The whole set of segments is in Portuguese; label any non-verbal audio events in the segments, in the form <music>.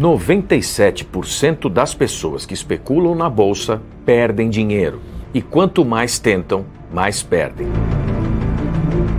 97% das pessoas que especulam na bolsa perdem dinheiro. E quanto mais tentam, mais perdem.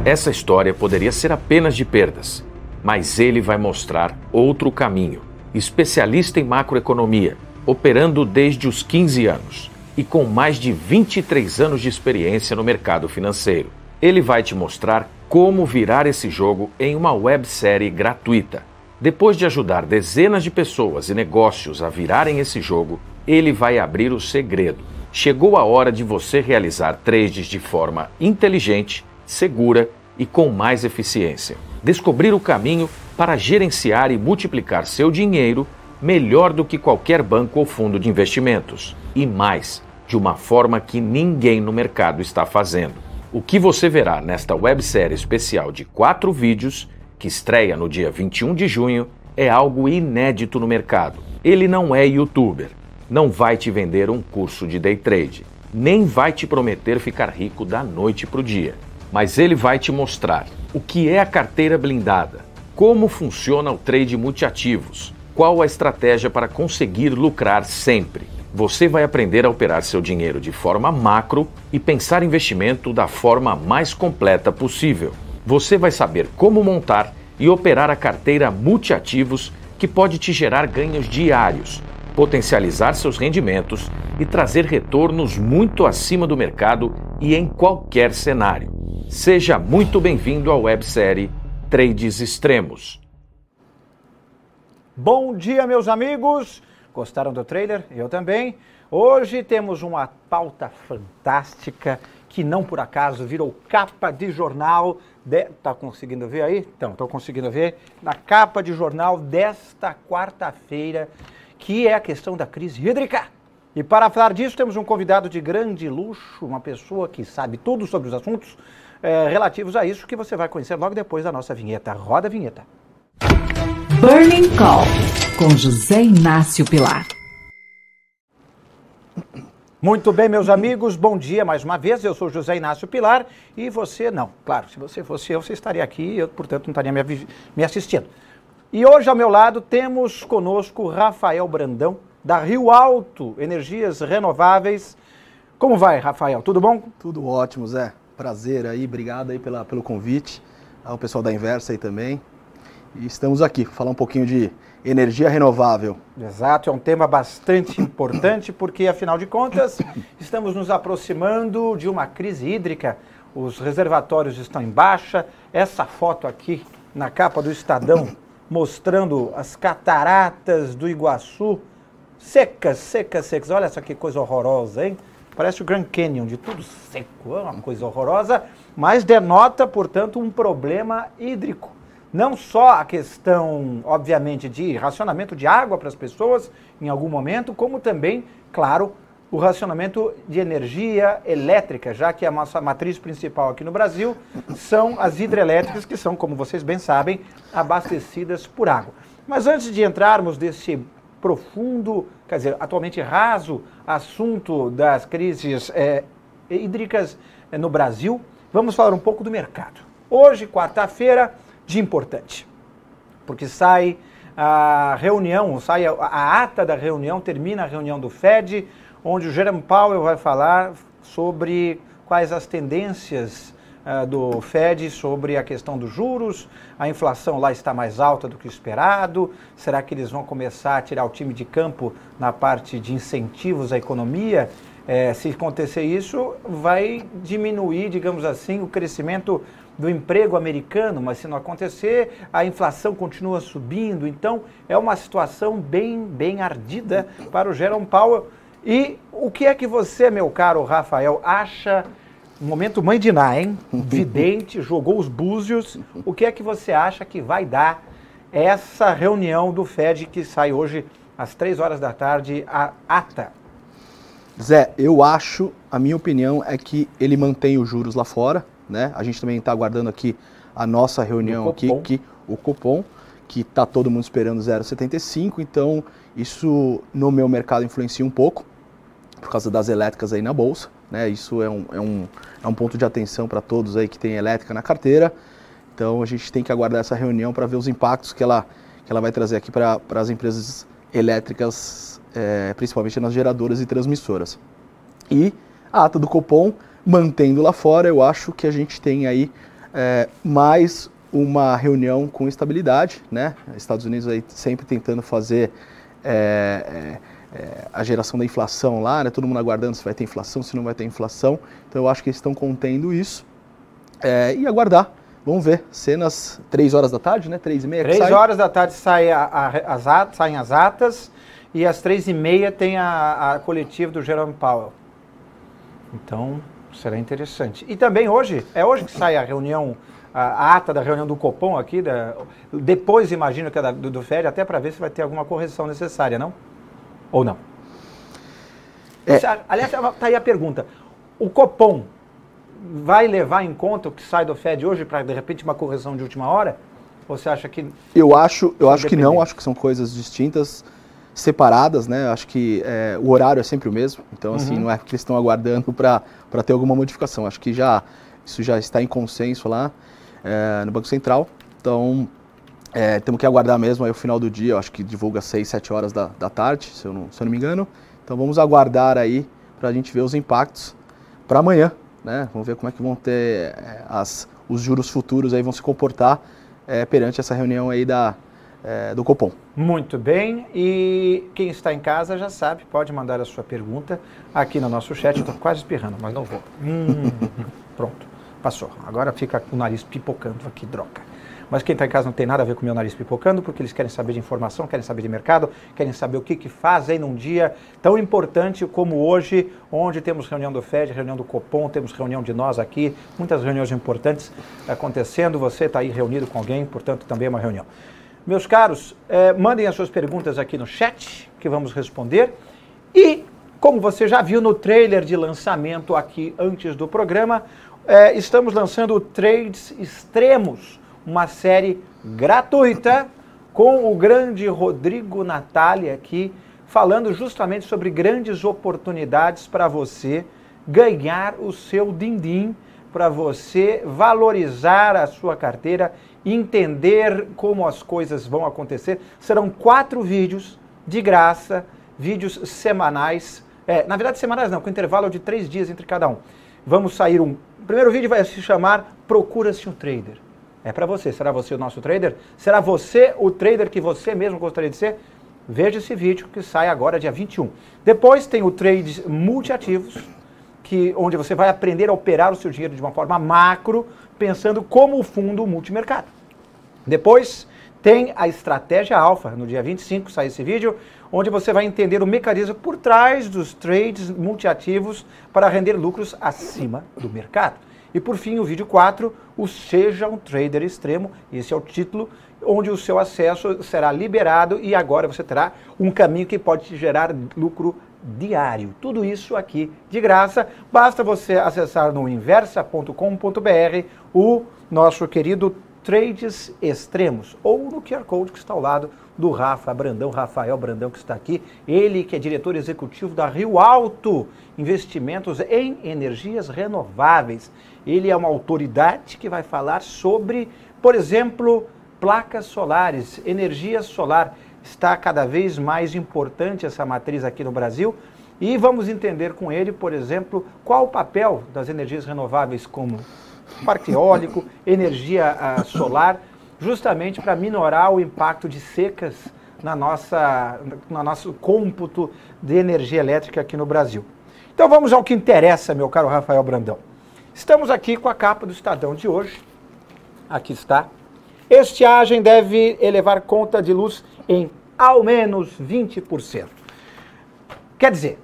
Essa história poderia ser apenas de perdas, mas ele vai mostrar outro caminho. Especialista em macroeconomia, operando desde os 15 anos e com mais de 23 anos de experiência no mercado financeiro. Ele vai te mostrar como virar esse jogo em uma websérie gratuita depois de ajudar dezenas de pessoas e negócios a virarem esse jogo, ele vai abrir o segredo. Chegou a hora de você realizar trades de forma inteligente, segura e com mais eficiência. Descobrir o caminho para gerenciar e multiplicar seu dinheiro melhor do que qualquer banco ou fundo de investimentos. E mais, de uma forma que ninguém no mercado está fazendo. O que você verá nesta websérie especial de quatro vídeos que estreia no dia 21 de junho, é algo inédito no mercado. Ele não é youtuber, não vai te vender um curso de day trade, nem vai te prometer ficar rico da noite para o dia. Mas ele vai te mostrar o que é a carteira blindada, como funciona o trade multiativos, qual a estratégia para conseguir lucrar sempre. Você vai aprender a operar seu dinheiro de forma macro e pensar investimento da forma mais completa possível você vai saber como montar e operar a carteira multiativos que pode te gerar ganhos diários, potencializar seus rendimentos e trazer retornos muito acima do mercado e em qualquer cenário. Seja muito bem-vindo à websérie Trades Extremos. Bom dia, meus amigos! Gostaram do trailer? Eu também. Hoje temos uma pauta fantástica que não por acaso virou capa de jornal. De... Tá conseguindo ver aí? Então, estão conseguindo ver? Na capa de jornal desta quarta-feira, que é a questão da crise hídrica. E para falar disso, temos um convidado de grande luxo, uma pessoa que sabe tudo sobre os assuntos é, relativos a isso, que você vai conhecer logo depois da nossa vinheta. Roda a vinheta. Burning Call, com José Inácio Pilar. Muito bem, meus amigos, bom dia mais uma vez. Eu sou José Inácio Pilar e você não. Claro, se você fosse eu, você estaria aqui, eu, portanto, não estaria me, me assistindo. E hoje ao meu lado temos conosco Rafael Brandão, da Rio Alto Energias Renováveis. Como vai, Rafael? Tudo bom? Tudo ótimo, Zé. Prazer aí, obrigado aí pela, pelo convite. Ao pessoal da Inversa aí também. E estamos aqui, falar um pouquinho de energia renovável. Exato, é um tema bastante <coughs> importante porque, afinal de contas, <coughs> estamos nos aproximando de uma crise hídrica. Os reservatórios estão em baixa. Essa foto aqui na capa do Estadão <coughs> mostrando as cataratas do Iguaçu secas, secas, secas. Olha só que coisa horrorosa, hein? Parece o Grand Canyon, de tudo seco, é uma coisa horrorosa, mas denota, portanto, um problema hídrico não só a questão, obviamente, de racionamento de água para as pessoas em algum momento, como também, claro, o racionamento de energia elétrica, já que a nossa matriz principal aqui no Brasil são as hidrelétricas, que são, como vocês bem sabem, abastecidas por água. Mas antes de entrarmos desse profundo, quer dizer, atualmente raso assunto das crises é, hídricas é, no Brasil, vamos falar um pouco do mercado. Hoje, quarta-feira, de importante. Porque sai a reunião, sai a, a, ata da reunião, termina a reunião do Fed, onde o Jerome Powell vai falar sobre quais as tendências uh, do Fed sobre a questão dos juros, a inflação lá está mais alta do que esperado, será que eles vão começar a tirar o time de campo na parte de incentivos à economia? É, se acontecer isso, vai diminuir, digamos assim, o crescimento do emprego americano, mas se não acontecer, a inflação continua subindo. Então, é uma situação bem, bem ardida para o Jerome Powell. E o que é que você, meu caro Rafael, acha? Um momento mãe de Ná, hein? <laughs> Vidente, jogou os búzios. O que é que você acha que vai dar essa reunião do Fed que sai hoje às três horas da tarde, a ata? Zé, eu acho, a minha opinião é que ele mantém os juros lá fora, né? A gente também está aguardando aqui a nossa reunião aqui, que o cupom, que está todo mundo esperando 0,75, então isso no meu mercado influencia um pouco, por causa das elétricas aí na bolsa, né? Isso é um, é um, é um ponto de atenção para todos aí que tem elétrica na carteira, então a gente tem que aguardar essa reunião para ver os impactos que ela, que ela vai trazer aqui para as empresas elétricas, é, principalmente nas geradoras e transmissoras. E a ata do Copom, mantendo lá fora, eu acho que a gente tem aí é, mais uma reunião com estabilidade, né? Estados Unidos aí sempre tentando fazer é, é, é, a geração da inflação lá, né? Todo mundo aguardando se vai ter inflação, se não vai ter inflação. Então eu acho que eles estão contendo isso é, e aguardar. Vamos ver, cenas três horas da tarde, né? Três e meia. Três horas da tarde sai a, a, as atas, saem as atas e às três e meia tem a, a coletiva do Jerome Powell. Então será interessante. E também hoje, é hoje que sai a reunião a ata da reunião do Copom aqui, da, depois imagino que é da, do, do FED, até para ver se vai ter alguma correção necessária, não? Ou não? É. Aliás, está aí a pergunta. O Copom vai levar em conta o que sai do FED hoje para, de repente, uma correção de última hora? Ou você acha que... Eu acho, eu acho que não, acho que são coisas distintas, separadas, né? Acho que é, o horário é sempre o mesmo, então, assim, uhum. não é que eles estão aguardando para ter alguma modificação. Acho que já isso já está em consenso lá é, no Banco Central. Então, é, temos que aguardar mesmo aí o final do dia, acho que divulga 6, 7 horas da, da tarde, se eu, não, se eu não me engano. Então vamos aguardar aí para a gente ver os impactos para amanhã, né? Vamos ver como é que vão ter é, as, os juros futuros aí vão se comportar é, perante essa reunião aí da, é, do Copom. Muito bem, e quem está em casa já sabe, pode mandar a sua pergunta aqui no nosso chat. Estou quase espirrando, mas não vou. Hum, <laughs> pronto. Passou. Agora fica com o nariz pipocando aqui, droga. Mas quem está em casa não tem nada a ver com o meu nariz pipocando, porque eles querem saber de informação, querem saber de mercado, querem saber o que, que fazem num dia tão importante como hoje, onde temos reunião do FED, reunião do Copom, temos reunião de nós aqui, muitas reuniões importantes acontecendo. Você está aí reunido com alguém, portanto, também é uma reunião. Meus caros, eh, mandem as suas perguntas aqui no chat, que vamos responder. E, como você já viu no trailer de lançamento aqui antes do programa, é, estamos lançando Trades Extremos, uma série gratuita com o grande Rodrigo Natália aqui, falando justamente sobre grandes oportunidades para você ganhar o seu din-din, para você valorizar a sua carteira, entender como as coisas vão acontecer. Serão quatro vídeos de graça, vídeos semanais, é, na verdade semanais não, com intervalo de três dias entre cada um. Vamos sair um o primeiro vídeo vai se chamar Procura-se um Trader. É para você. Será você o nosso trader? Será você o trader que você mesmo gostaria de ser? Veja esse vídeo que sai agora, dia 21. Depois tem o Trades Multiativos, que, onde você vai aprender a operar o seu dinheiro de uma forma macro, pensando como o fundo multimercado. Depois tem a Estratégia Alfa, no dia 25 sai esse vídeo, onde você vai entender o mecanismo por trás dos trades multiativos para render lucros acima do mercado. E por fim, o vídeo 4, o Seja um Trader Extremo, esse é o título, onde o seu acesso será liberado e agora você terá um caminho que pode te gerar lucro diário. Tudo isso aqui de graça. Basta você acessar no inversa.com.br o nosso querido Trades Extremos ou no QR Code que está ao lado do Rafa Brandão, Rafael Brandão que está aqui, ele que é diretor executivo da Rio Alto Investimentos em Energias Renováveis. Ele é uma autoridade que vai falar sobre, por exemplo, placas solares, energia solar. Está cada vez mais importante essa matriz aqui no Brasil. E vamos entender com ele, por exemplo, qual o papel das energias renováveis como parque eólico, energia uh, solar justamente para minorar o impacto de secas na nossa, no nosso cômputo de energia elétrica aqui no Brasil. Então vamos ao que interessa, meu caro Rafael Brandão. Estamos aqui com a capa do Estadão de hoje. Aqui está. Estiagem deve elevar conta de luz em ao menos 20%. Quer dizer,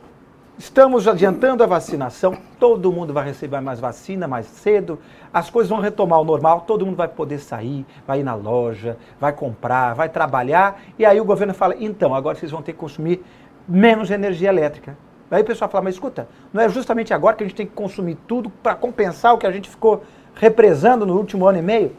Estamos adiantando a vacinação, todo mundo vai receber mais vacina mais cedo, as coisas vão retomar ao normal, todo mundo vai poder sair, vai ir na loja, vai comprar, vai trabalhar, e aí o governo fala: então, agora vocês vão ter que consumir menos energia elétrica. Aí o pessoal fala: mas escuta, não é justamente agora que a gente tem que consumir tudo para compensar o que a gente ficou represando no último ano e meio?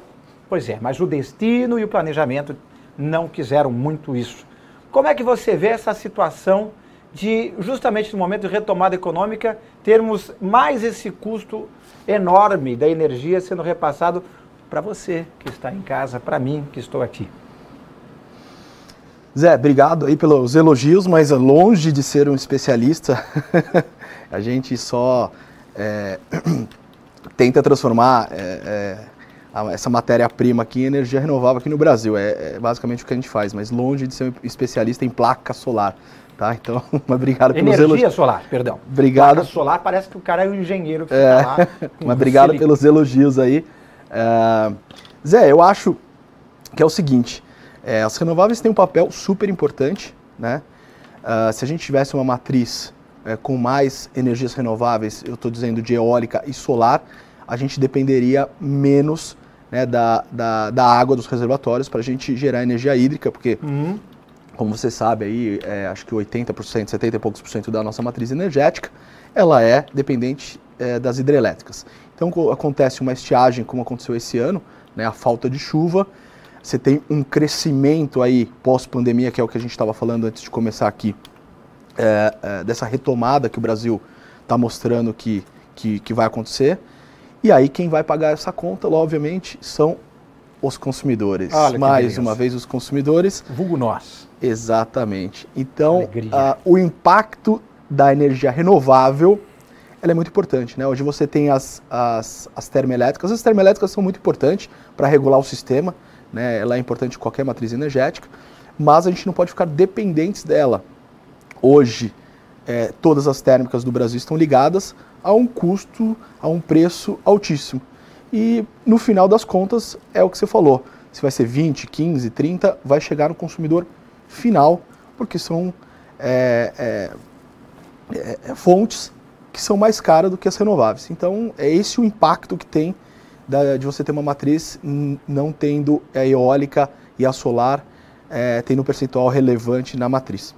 Pois é, mas o destino e o planejamento não quiseram muito isso. Como é que você vê essa situação? De, justamente no momento de retomada econômica, termos mais esse custo enorme da energia sendo repassado para você que está em casa, para mim que estou aqui. Zé, obrigado aí pelos elogios, mas longe de ser um especialista, <laughs> a gente só é, <clears throat> tenta transformar é, é, essa matéria-prima aqui em energia renovável aqui no Brasil. É, é, basicamente o que a gente faz, mas longe de ser um especialista em placa solar. Tá? Então, <laughs> obrigado pelos elogios. Energia solar, perdão. Obrigado. Placa solar parece que o cara é um engenheiro que é, lá. <laughs> mas obrigado pelos elogios aí. É, Zé, eu acho que é o seguinte, é, as renováveis têm um papel super importante, né? Uh, se a gente tivesse uma matriz é, com mais energias renováveis, eu estou dizendo de eólica e solar, a gente dependeria menos né, da, da, da, água dos reservatórios para a gente gerar energia hídrica, porque, uhum. Como você sabe, aí, é, acho que 80%, 70 e poucos por cento da nossa matriz energética, ela é dependente é, das hidrelétricas. Então, acontece uma estiagem, como aconteceu esse ano, né, a falta de chuva, você tem um crescimento aí pós-pandemia, que é o que a gente estava falando antes de começar aqui, é, é, dessa retomada que o Brasil está mostrando que, que, que, vai acontecer. E aí quem vai pagar essa conta, obviamente, são os consumidores. Olha Mais uma vez, os consumidores. Vulgo nós. Exatamente. Então, o impacto da energia renovável ela é muito importante. Né? Hoje você tem as, as, as termoelétricas. As termoelétricas são muito importantes para regular o sistema. Né? Ela é importante em qualquer matriz energética. Mas a gente não pode ficar dependentes dela. Hoje, é, todas as térmicas do Brasil estão ligadas a um custo, a um preço altíssimo. E no final das contas, é o que você falou. Se vai ser 20, 15, 30, vai chegar no consumidor final, porque são é, é, é, é fontes que são mais caras do que as renováveis. Então, é esse o impacto que tem da, de você ter uma matriz não tendo a eólica e a solar é, tendo um percentual relevante na matriz.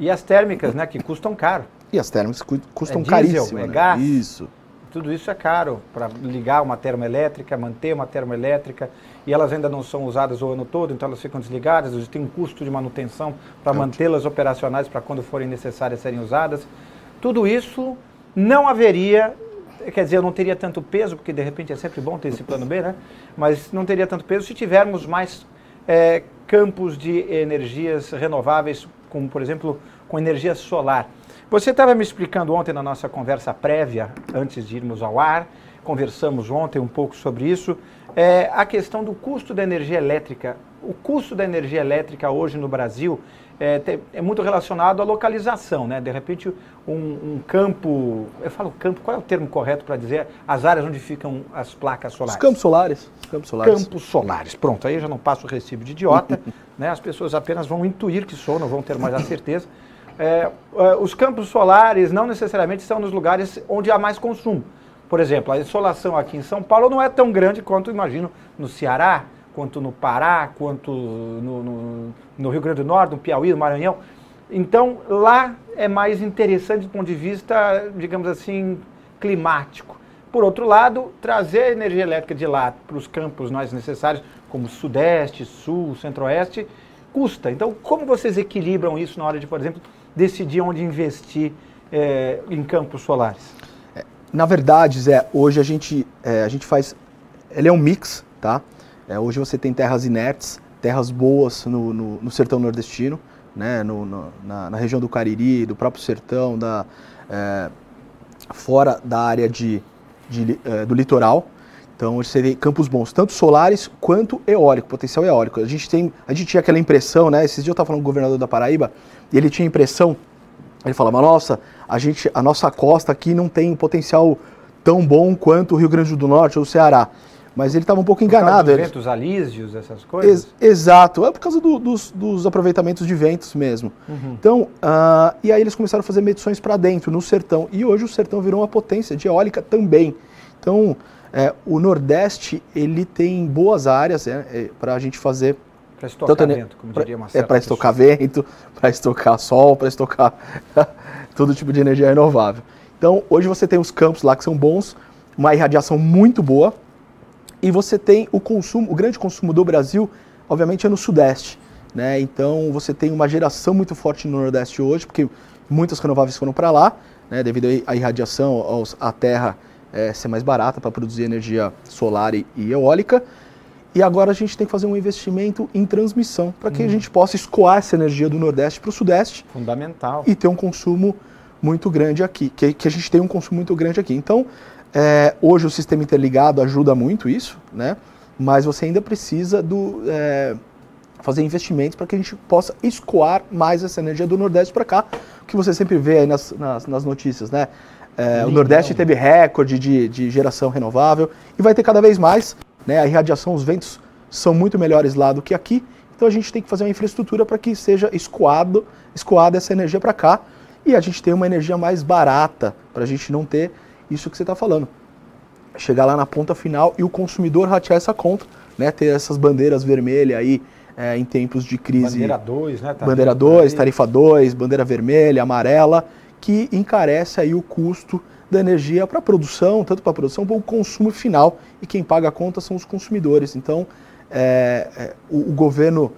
E as térmicas, né, que custam caro. E as térmicas custam é diesel, caríssimo. É né? gás. Isso. Tudo isso é caro para ligar uma termoelétrica, manter uma termoelétrica, e elas ainda não são usadas o ano todo, então elas ficam desligadas, tem um custo de manutenção para mantê-las operacionais para quando forem necessárias serem usadas. Tudo isso não haveria, quer dizer, eu não teria tanto peso, porque de repente é sempre bom ter esse plano B, né? Mas não teria tanto peso se tivermos mais é, campos de energias renováveis, como por exemplo com energia solar. Você estava me explicando ontem na nossa conversa prévia, antes de irmos ao ar, conversamos ontem um pouco sobre isso, é, a questão do custo da energia elétrica. O custo da energia elétrica hoje no Brasil é, é, muito relacionado à localização, né? De repente, um, um, campo, eu falo campo, qual é o termo correto para dizer as áreas onde ficam as placas solares? Os campos solares. Campos solares. Campos solares. Pronto, aí eu já não passo o recibo de idiota, <laughs> né? As pessoas apenas vão intuir que sou, não vão ter mais a certeza. É, é, os campos solares não necessariamente estão nos lugares onde há mais consumo. Por exemplo, a insolação aqui em São Paulo não é tão grande quanto, imagino, no Ceará, quanto no Pará, quanto no, no, no Rio Grande do Norte, no Piauí, no Maranhão. Então, lá é mais interessante do ponto de vista, digamos assim, climático. Por outro lado, trazer a energia elétrica de lá para os campos mais necessários, como Sudeste, Sul, Centro-Oeste, custa. Então, como vocês equilibram isso na hora de, por exemplo, decidir onde investir é, em campos solares? É, na verdade, Zé, hoje a gente, é, a gente faz. Ele é um mix, tá? É, hoje você tem terras inertes, terras boas no, no, no sertão nordestino, né, no, no na, na, região do Cariri, do próprio sertão, da, é, fora da área de, de do litoral. Então você tem campos bons, tanto solares quanto eólico, potencial eólico. A gente, tem, a gente tinha aquela impressão, né? Esses dias eu estava falando com o governador da Paraíba, e ele tinha a impressão, ele falava, nossa, a, gente, a nossa costa aqui não tem potencial tão bom quanto o Rio Grande do Norte ou o Ceará. Mas ele estava um pouco enganado. Por ventos alísios, essas coisas? Ex exato, é por causa do, dos, dos, aproveitamentos de ventos mesmo. Uhum. Então, uh, e aí eles começaram a fazer medições para dentro, no sertão. E hoje o sertão virou uma potência de eólica também. Então, é, o Nordeste, ele tem boas áreas é, é, para a gente fazer... Para estocar tanto, vento, como diria uma É para estocar vento, <laughs> para estocar sol, para estocar <laughs> todo tipo de energia renovável. Então, hoje você tem os campos lá que são bons, uma irradiação muito boa, e você tem o consumo, o grande consumo do Brasil, obviamente, é no Sudeste. Né? Então você tem uma geração muito forte no Nordeste hoje, porque muitas renováveis foram para lá, né? devido à irradiação, aos, à terra é, ser mais barata para produzir energia solar e, e, eólica. E agora a gente tem que fazer um investimento em transmissão para que a gente possa escoar essa energia do Nordeste para o Sudeste. Fundamental. E ter um consumo muito grande aqui, que, que a gente tem um consumo muito grande aqui. Então, é, hoje o sistema interligado ajuda muito isso, né? Mas você ainda precisa do, é, fazer investimentos para que a gente possa escoar mais essa energia do Nordeste para cá, que você sempre vê aí nas, nas, nas notícias, né? É, o Nordeste teve recorde de, de geração renovável e vai ter cada vez mais. Né? A irradiação, os ventos são muito melhores lá do que aqui. Então a gente tem que fazer uma infraestrutura para que seja escoado, escoada essa energia para cá e a gente ter uma energia mais barata, para a gente não ter isso que você está falando. Chegar lá na ponta final e o consumidor ratear essa conta, né? ter essas bandeiras vermelhas aí é, em tempos de crise. Bandeira 2, né? Bandeira 2, tarifa 2, bandeira vermelha, amarela, que encarece aí o custo da energia para a produção, tanto para a produção como para o consumo final. E quem paga a conta são os consumidores. Então, é, é, o, o, governo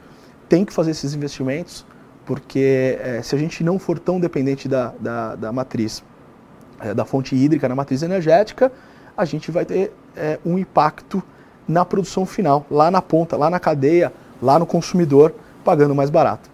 tem que fazer esses investimentos, porque é, se a gente não for tão dependente da, da, da matriz, é, da fonte hídrica na matriz energética, a gente vai ter é, um impacto na produção final, lá na ponta, lá na cadeia, lá no consumidor, pagando mais barato.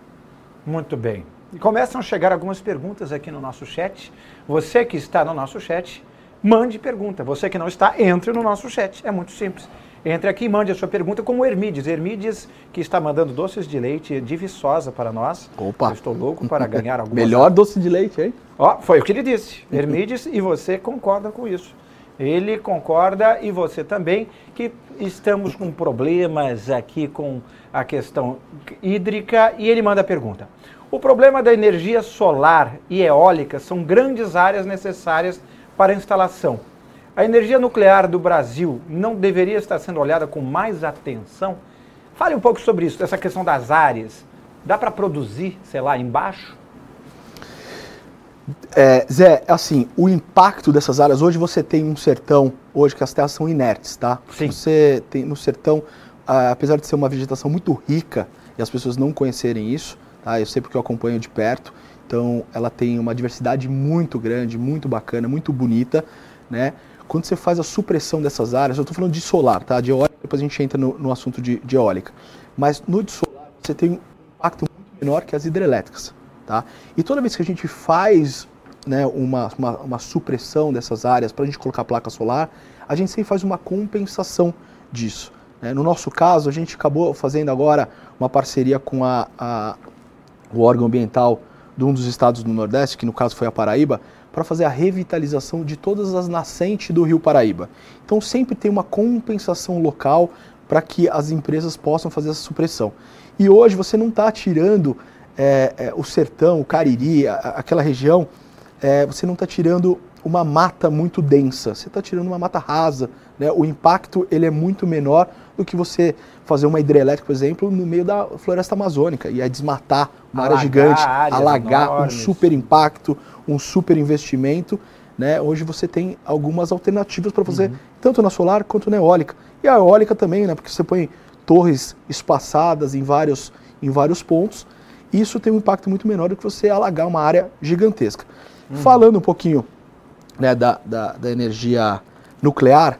Muito bem. E começam a chegar algumas perguntas aqui no nosso chat. Você que está no nosso chat, mande pergunta. Você que não está, entre no nosso chat. É muito simples. Entre aqui e mande a sua pergunta como o Hermides. Hermides, que está mandando doces de leite de Viçosa para nós. Opa! Eu estou louco para ganhar <laughs> alguma Melhor doce de leite, hein? Ó, foi o que ele disse. Hermides, e você concorda com isso. Ele concorda e você também que estamos com problemas aqui com a questão hídrica e ele manda a pergunta. O problema da energia solar e eólica são grandes áreas necessárias para a instalação. A energia nuclear do Brasil não deveria estar sendo olhada com mais atenção? Fale um pouco sobre isso, essa questão das áreas. Dá para produzir, sei lá, embaixo? É, Zé, assim, o impacto dessas áreas, hoje você tem um sertão, hoje que as terras são inertes, tá? Sim. Você tem no sertão, ah, apesar de ser uma vegetação muito rica e as pessoas não conhecerem isso, tá? Eu sei porque eu acompanho de perto, então ela tem uma diversidade muito grande, muito bacana, muito bonita, né? Quando você faz a supressão dessas áreas, eu estou falando de solar, tá? De eólica, depois a gente entra no, no assunto de, de eólica. Mas no de solar, você tem um impacto muito menor que as hidrelétricas. Tá? E toda vez que a gente faz né, uma, uma, uma supressão dessas áreas para a gente colocar placa solar, a gente sempre faz uma compensação disso. Né? No nosso caso, a gente acabou fazendo agora uma parceria com a, a, o órgão ambiental de um dos estados do Nordeste, que no caso foi a Paraíba, para fazer a revitalização de todas as nascentes do Rio Paraíba. Então sempre tem uma compensação local para que as empresas possam fazer essa supressão. E hoje você não está tirando é, é, o sertão, o Cariri, a, aquela região, é, você não está tirando uma mata muito densa, você está tirando uma mata rasa. Né? O impacto ele é muito menor do que você fazer uma hidrelétrica, por exemplo, no meio da floresta amazônica e aí desmatar uma alagar área gigante, alagar enormes. um super impacto, um super investimento. Né? Hoje você tem algumas alternativas para fazer, uhum. tanto na solar quanto na eólica. E a eólica também, né? porque você põe torres espaçadas em vários, em vários pontos isso tem um impacto muito menor do que você alagar uma área gigantesca. Uhum. Falando um pouquinho né, da, da, da, energia nuclear,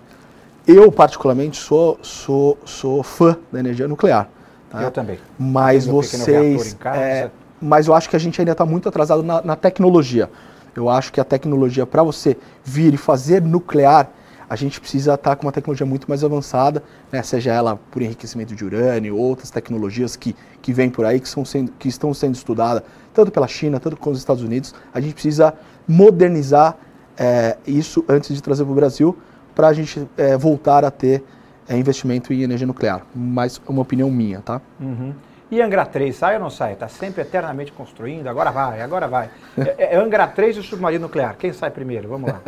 eu particularmente sou, sou, sou fã da energia nuclear. Tá? Eu também. Mas vocês. É, mas eu acho que a gente ainda está muito atrasado na, na tecnologia. Eu acho que a tecnologia para você vir e fazer nuclear a gente precisa estar com uma tecnologia muito mais avançada, né, seja ela por enriquecimento de urânio, outras tecnologias que, que vêm por aí, que, são sendo, que estão sendo estudadas, tanto pela China, tanto com os Estados Unidos. A gente precisa modernizar é, isso antes de trazer para o Brasil, para a gente é, voltar a ter é, investimento em energia nuclear. Mas é uma opinião minha, tá? Uhum. E Angra 3, sai ou não sai? Está sempre eternamente construindo, agora vai, agora vai. É, é Angra 3 e o submarino nuclear. Quem sai primeiro? Vamos lá.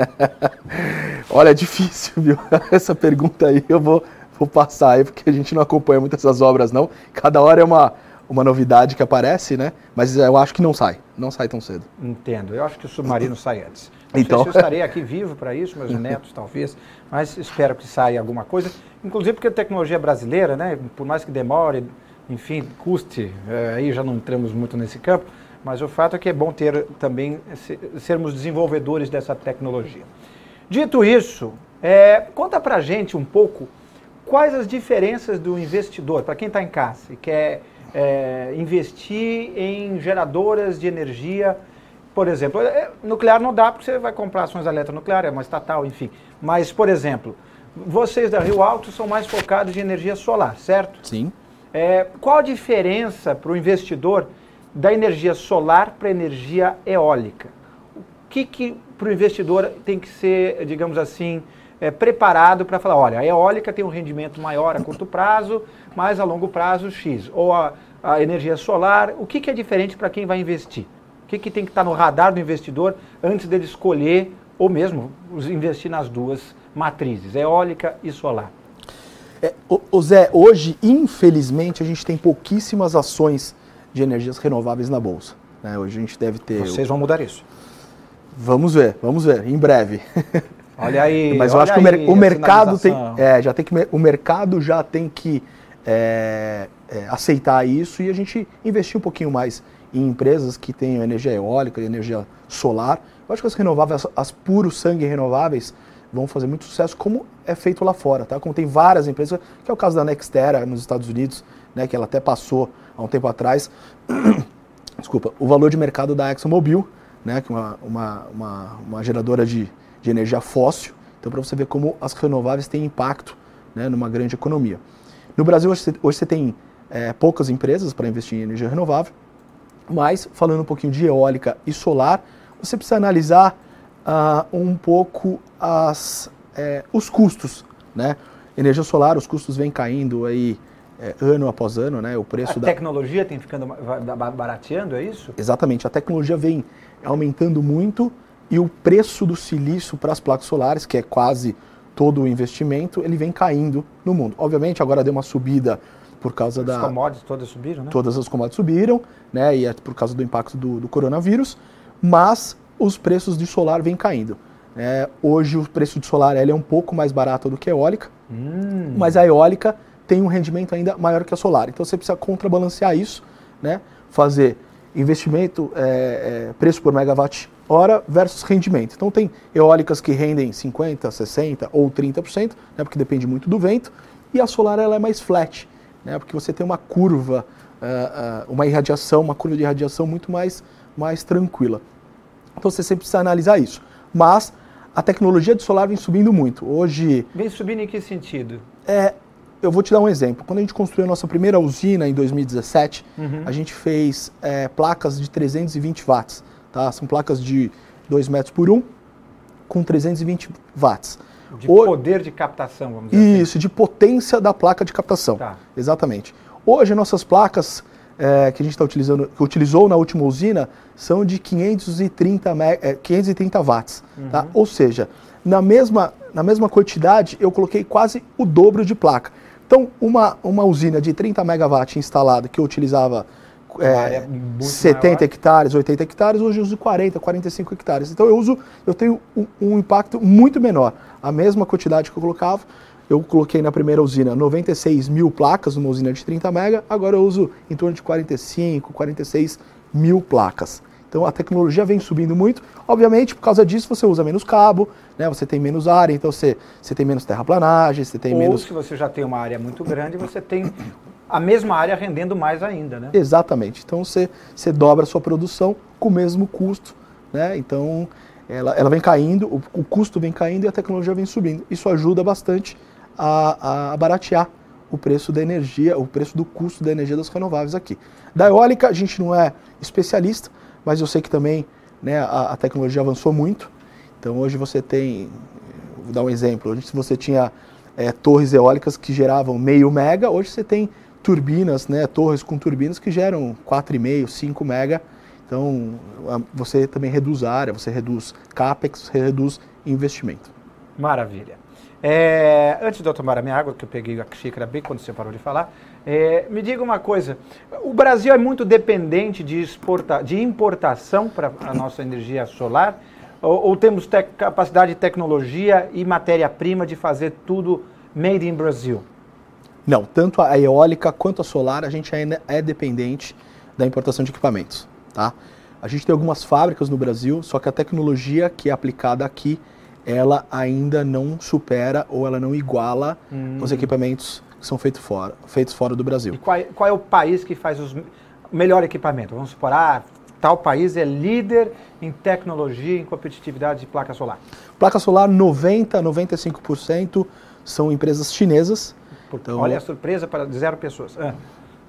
<laughs> Olha, é difícil, viu? <laughs> Essa pergunta aí eu vou, vou passar aí, porque a gente não acompanha muito essas obras, não. Cada hora é uma, uma novidade que aparece, né? Mas eu acho que não sai. Não sai tão cedo. Entendo. Eu acho que o submarino sai antes. Não então... sei se eu estarei aqui vivo para isso, meus netos <laughs> talvez, mas espero que saia alguma coisa. Inclusive porque a tecnologia brasileira, né? Por mais que demore enfim, custe, é, aí já não entramos muito nesse campo, mas o fato é que é bom ter também sermos desenvolvedores dessa tecnologia. Dito isso, é, conta pra gente um pouco quais as diferenças do investidor, para quem está em casa e quer é, investir em geradoras de energia, por exemplo, é, nuclear não dá porque você vai comprar ações eletronucleares, é uma estatal, enfim. Mas, por exemplo, vocês da Rio Alto são mais focados em energia solar, certo? Sim. É, qual a diferença para o investidor da energia solar para a energia eólica? O que, que para o investidor tem que ser, digamos assim, é, preparado para falar, olha, a eólica tem um rendimento maior a curto prazo, mas a longo prazo X. Ou a, a energia solar, o que, que é diferente para quem vai investir? O que, que tem que estar tá no radar do investidor antes dele escolher, ou mesmo investir nas duas matrizes, eólica e solar? É, o, Zé, hoje, infelizmente, a gente tem pouquíssimas ações de energias renováveis na Bolsa. Né? Hoje a gente deve ter. Vocês vão mudar isso? Vamos ver, vamos ver, em breve. Olha aí. <laughs> Mas eu acho que o, mer o mercado tem, é, já tem que, o mercado já tem que é, é, aceitar isso e a gente investir um pouquinho mais em empresas que tenham energia eólica energia solar. Eu acho que as renováveis, as, as puro sangue renováveis, vão fazer muito sucesso, como é feito lá fora, tá? Como tem várias empresas, que é o caso da Nextera nos Estados Unidos, né, que ela até passou há um tempo atrás, <coughs> desculpa, o valor de mercado da ExxonMobil, né, que é uma, uma, uma, uma geradora de, de energia fóssil. Então, para você ver como as renováveis têm impacto né, numa grande economia. No Brasil, hoje você, hoje você tem é, poucas empresas para investir em energia renovável, mas falando um pouquinho de eólica e solar, você precisa analisar uh, um pouco as, é, os custos. Né? Energia solar, os custos vêm caindo aí é, ano após ano, né? O preço a da tecnologia tem ficando barateando, é isso? Exatamente, a tecnologia vem aumentando muito e o preço do silício para as placas solares, que é quase todo o investimento, ele vem caindo no mundo. Obviamente, agora deu uma subida por causa as da. As commodities todas subiram, né? Todas as commodities subiram, né? E é por causa do impacto do, do coronavírus, mas os preços de solar vêm caindo. É, hoje o preço de solar é um pouco mais barato do que a eólica, hum. mas a eólica tem um rendimento ainda maior que a solar. Então você precisa contrabalancear isso, né? fazer investimento, é, é, preço por megawatt hora versus rendimento. Então tem eólicas que rendem 50%, 60% ou 30%, né? porque depende muito do vento, e a solar ela é mais flat, né? porque você tem uma curva, uh, uh, uma irradiação, uma curva de irradiação muito mais, mais tranquila. Então você sempre precisa analisar isso. Mas a tecnologia de solar vem subindo muito. Hoje. Vem subindo em que sentido? É, eu vou te dar um exemplo. Quando a gente construiu a nossa primeira usina em 2017, uhum. a gente fez é, placas de 320 watts. Tá? São placas de 2 metros por 1 com 320 watts. De o... poder de captação, vamos dizer assim. Isso, assim. de potência da placa de captação. Tá. Exatamente. Hoje, nossas placas é, que a gente está utilizando, que utilizou na última usina, são de 530, é, 530 watts. Tá? Uhum. Tá? Ou seja, na mesma, na mesma quantidade, eu coloquei quase o dobro de placa. Então, uma, uma usina de 30 megawatts instalada, que eu utilizava é, 70 maior. hectares, 80 hectares, hoje eu uso 40, 45 hectares. Então eu uso, eu tenho um, um, impacto muito menor. A mesma quantidade que eu colocava, eu coloquei na primeira usina 96 mil placas, numa usina de 30 mega, agora eu uso em torno de 45, 46 mil placas. Então a tecnologia vem subindo muito. Obviamente, por causa disso, você usa menos cabo, né? você tem menos área, então você, você tem menos terraplanagem, você tem Ou menos. se você já tem uma área muito grande, você tem a mesma área rendendo mais ainda, né? Exatamente. Então você, você dobra a sua produção com o mesmo custo, né? Então ela, ela vem caindo, o, o custo vem caindo e a tecnologia vem subindo. Isso ajuda bastante a, a baratear o preço da energia, o preço do custo da energia das renováveis aqui. Da eólica, a gente não é especialista, mas eu sei que também né, a, a tecnologia avançou muito. Então hoje você tem, vou dar um exemplo, hoje se você tinha é, torres eólicas que geravam meio mega, hoje você tem turbinas, né, torres com turbinas que geram 4,5, 5 mega. Então você também reduz a área, você reduz capex, reduz investimento. Maravilha. É, antes de eu tomar a minha água, que eu peguei a xícara bem quando você parou de falar, é, me diga uma coisa: o Brasil é muito dependente de, exporta, de importação para a nossa energia solar? Ou, ou temos capacidade de tecnologia e matéria-prima de fazer tudo made in Brasil? Não, tanto a eólica quanto a solar, a gente ainda é dependente da importação de equipamentos. Tá? A gente tem algumas fábricas no Brasil, só que a tecnologia que é aplicada aqui ela ainda não supera ou ela não iguala hum. os equipamentos que são feitos fora, feitos fora do Brasil. E qual, qual é o país que faz os melhor equipamento? Vamos supor, ah, tal país é líder em tecnologia, em competitividade de placa solar. Placa solar, 90, 95% são empresas chinesas. Então, Olha a surpresa para zero pessoas. Ah.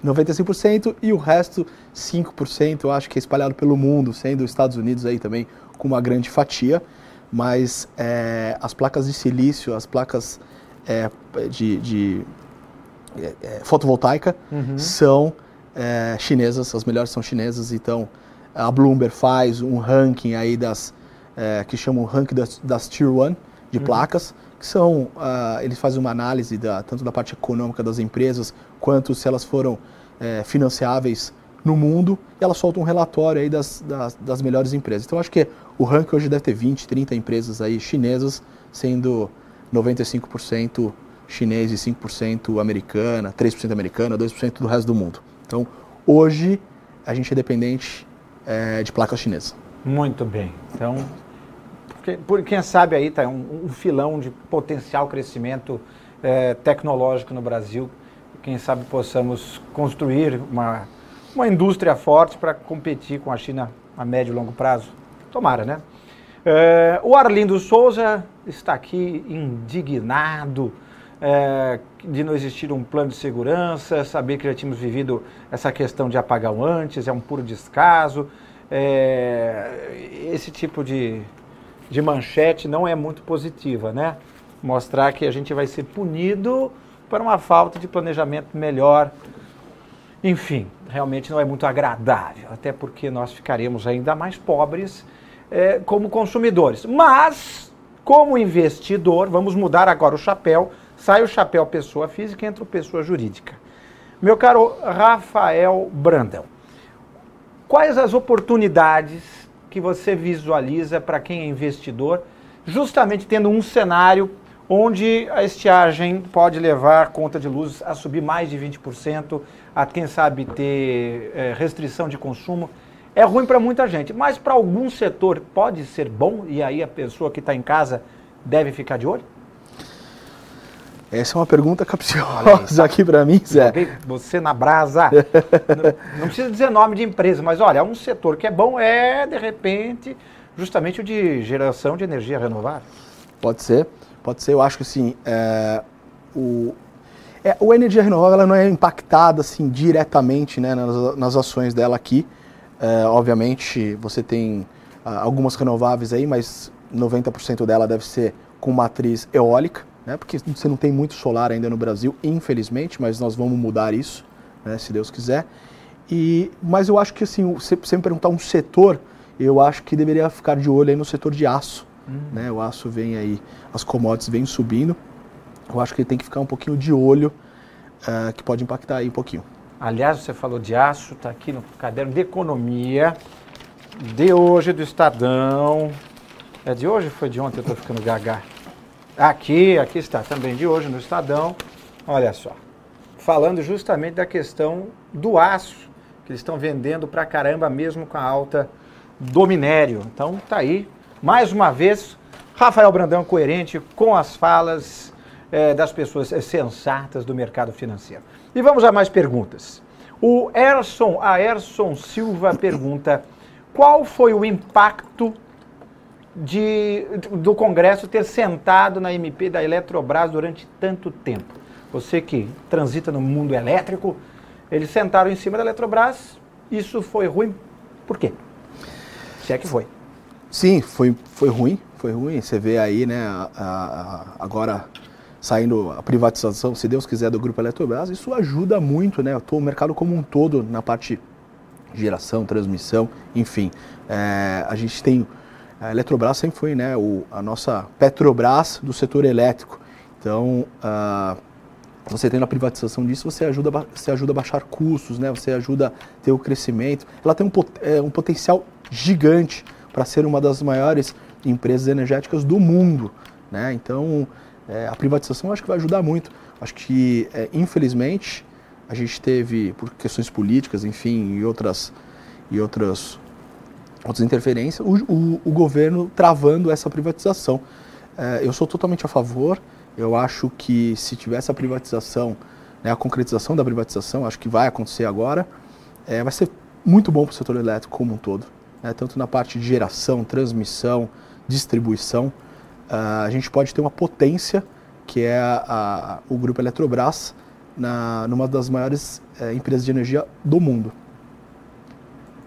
95% e o resto, 5%, eu acho que é espalhado pelo mundo, sendo os Estados Unidos aí também com uma grande fatia. Mas é, as placas de silício, as placas é, de, de é, é, fotovoltaica uhum. são é, chinesas, as melhores são chinesas, então a Bloomberg faz um ranking aí das, é, que chamam ranking das, das Tier 1 de uhum. placas, que são, uh, eles fazem uma análise da, tanto da parte econômica das empresas, quanto se elas foram financiáveis no mundo, e ela solta um relatório aí das, das, das, melhores empresas. Então acho que o ranking hoje deve ter 20, 30 empresas aí chinesas, sendo 95% chinês e 5% americana, 3% americana, 2% do resto do mundo. Então hoje a gente é dependente é, de placa chinesa. Muito bem. Então, porque, por, quem sabe aí está um, um, filão de potencial crescimento é, tecnológico no Brasil. Quem sabe possamos construir uma, uma indústria forte para competir com a China a médio e longo prazo. Tomara, né? É, o Arlindo Souza está aqui indignado é, de não existir um plano de segurança, saber que já tínhamos vivido essa questão de apagão antes, é um puro descaso. É, esse tipo de, de manchete não é muito positiva, né? Mostrar que a gente vai ser punido por uma falta de planejamento melhor. Enfim, realmente não é muito agradável, até porque nós ficaremos ainda mais pobres é, como consumidores. Mas, como investidor, vamos mudar agora o chapéu Sai o chapéu pessoa física, entra o pessoa jurídica. Meu caro Rafael Brandão, quais as oportunidades que você visualiza para quem é investidor, justamente tendo um cenário onde a estiagem pode levar a conta de luz a subir mais de 20%, a quem sabe ter é, restrição de consumo. É ruim para muita gente, mas para algum setor pode ser bom e aí a pessoa que está em casa deve ficar de olho? Essa é uma pergunta capciosa <laughs> aqui para mim, Zé. Você na brasa. <laughs> não, não, precisa dizer nome de empresa, mas olha, um setor que é bom é, de repente, justamente o de geração de energia renovável. Pode ser, pode ser. Eu acho que assim, é, o, é, o energia renovável ela não é impactada assim diretamente né, nas, nas ações dela aqui. É, obviamente, você tem ah, algumas renováveis aí, mas 90% dela deve ser com matriz eólica né? porque você não tem muito solar ainda no Brasil, infelizmente, mas nós vamos mudar isso, né? se Deus quiser. E, mas eu acho que, assim, se você me perguntar um setor, eu acho que deveria ficar de olho aí no setor de aço. Uhum. Né? O aço vem aí, as commodities vêm subindo. Eu acho que ele tem que ficar um pouquinho de olho, uh, que pode impactar aí um pouquinho. Aliás, você falou de aço, está aqui no caderno de economia de hoje do Estadão. É de hoje ou foi de ontem? Eu estou ficando gaga. Aqui, aqui está, também de hoje no Estadão. Olha só. Falando justamente da questão do aço, que eles estão vendendo pra caramba mesmo com a alta do minério. Então tá aí, mais uma vez, Rafael Brandão coerente com as falas é, das pessoas sensatas do mercado financeiro. E vamos a mais perguntas. O Erson, a Erson Silva pergunta: qual foi o impacto de, do Congresso ter sentado na MP da Eletrobras durante tanto tempo. Você que transita no mundo elétrico, eles sentaram em cima da Eletrobras, isso foi ruim. Por quê? Se é que foi. Sim, foi, foi ruim, foi ruim. Você vê aí, né, a, a, agora saindo a privatização, se Deus quiser, do Grupo Eletrobras, isso ajuda muito, né, o mercado como um todo na parte geração, transmissão, enfim. É, a gente tem a Eletrobras sempre foi né, o, a nossa Petrobras do setor elétrico. Então, você tendo a privatização disso, você ajuda, você ajuda a baixar custos, né? você ajuda a ter o crescimento. Ela tem um, é, um potencial gigante para ser uma das maiores empresas energéticas do mundo. Né? Então, é, a privatização acho que vai ajudar muito. Acho que, é, infelizmente, a gente teve, por questões políticas, enfim, e outras, e outras outras interferências, o, o, o governo travando essa privatização. é, eu sou totalmente a favor. Eu acho que se tivesse a privatização, né, a concretização da privatização, acho que vai acontecer agora, é, vai ser muito bom para o setor elétrico como um todo, né, tanto na parte de geração, transmissão, distribuição. Uh, a gente pode ter uma potência que é a, a, o grupo Eletrobras, na, numa das maiores é, empresas de energia do mundo.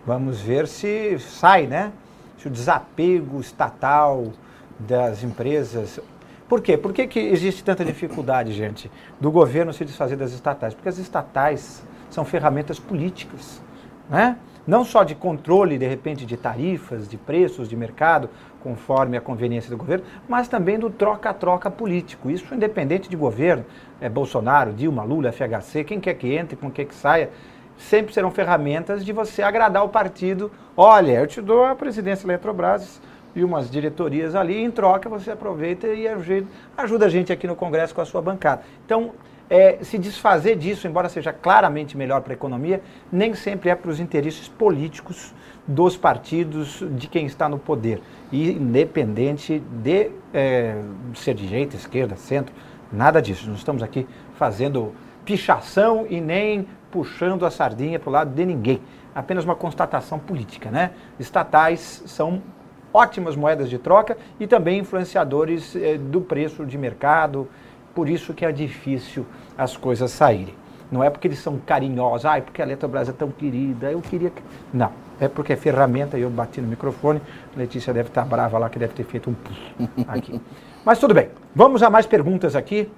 Vamos ver se sai, né? Se o desapego estatal das empresas. Por quê? Por que, que existe tanta dificuldade, gente, do governo se desfazer das estatais? Porque as estatais são ferramentas políticas, né? Não só de controle, de repente, de tarifas, de preços, de mercado, conforme a conveniência do governo, mas também do troca-troca político. Isso independente de governo, é Bolsonaro, Dilma, Lula, FHC, quem quer que entre, com quem que saia, sempre serão ferramentas de você agradar o partido. Olha, eu te dou a presidência da Eletrobras e umas diretorias ali, em troca você aproveita e ajuda, a gente aqui no Congresso com a sua bancada. Então, é, se desfazer disso, embora seja claramente melhor para a economia, nem sempre é para os interesses políticos dos partidos de quem está no poder. E independente de é, ser de direita, esquerda, centro, nada disso. Não estamos aqui fazendo pichação e nem puxando a sardinha para o lado de ninguém. Apenas uma constatação política, né? Estatais são ótimas moedas de troca e também influenciadores é, do preço de mercado, por isso que é difícil as coisas saírem. Não é porque eles são carinhosos, ah, é porque a Eletrobras é tão querida, eu queria que... Não, é porque é ferramenta e eu bati no microfone, Letícia deve estar brava lá que deve ter feito um aqui. Mas tudo bem, vamos a mais perguntas aqui.